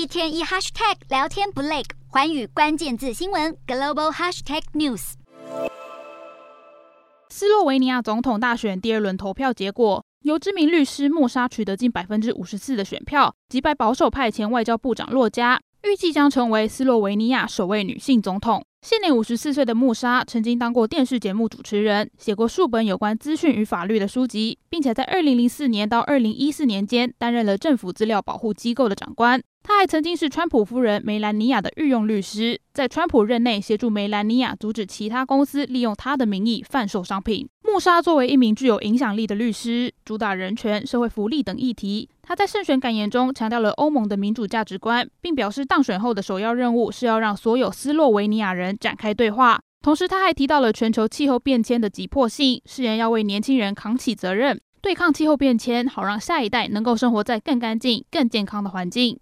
一天一 hashtag 聊天不累，环宇关键字新闻 global hashtag news。斯洛维尼亚总统大选第二轮投票结果，由知名律师穆莎取得近百分之五十四的选票，击败保守派前外交部长洛加，预计将成为斯洛维尼亚首位女性总统。现年五十四岁的穆莎曾经当过电视节目主持人，写过数本有关资讯与法律的书籍，并且在二零零四年到二零一四年间担任了政府资料保护机构的长官。他还曾经是川普夫人梅兰妮亚的御用律师，在川普任内协助梅兰妮亚阻止其他公司利用他的名义贩售商品。穆莎作为一名具有影响力的律师，主打人权、社会福利等议题。他在胜选感言中强调了欧盟的民主价值观，并表示当选后的首要任务是要让所有斯洛维尼亚人展开对话。同时，他还提到了全球气候变迁的急迫性，誓言要为年轻人扛起责任，对抗气候变迁，好让下一代能够生活在更干净、更健康的环境。